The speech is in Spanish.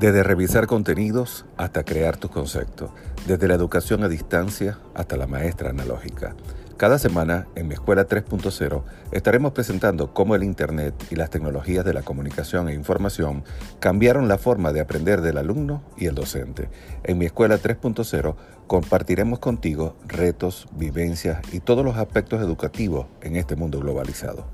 Desde revisar contenidos hasta crear tus conceptos, desde la educación a distancia hasta la maestra analógica. Cada semana en mi escuela 3.0 estaremos presentando cómo el Internet y las tecnologías de la comunicación e información cambiaron la forma de aprender del alumno y el docente. En mi escuela 3.0 compartiremos contigo retos, vivencias y todos los aspectos educativos en este mundo globalizado.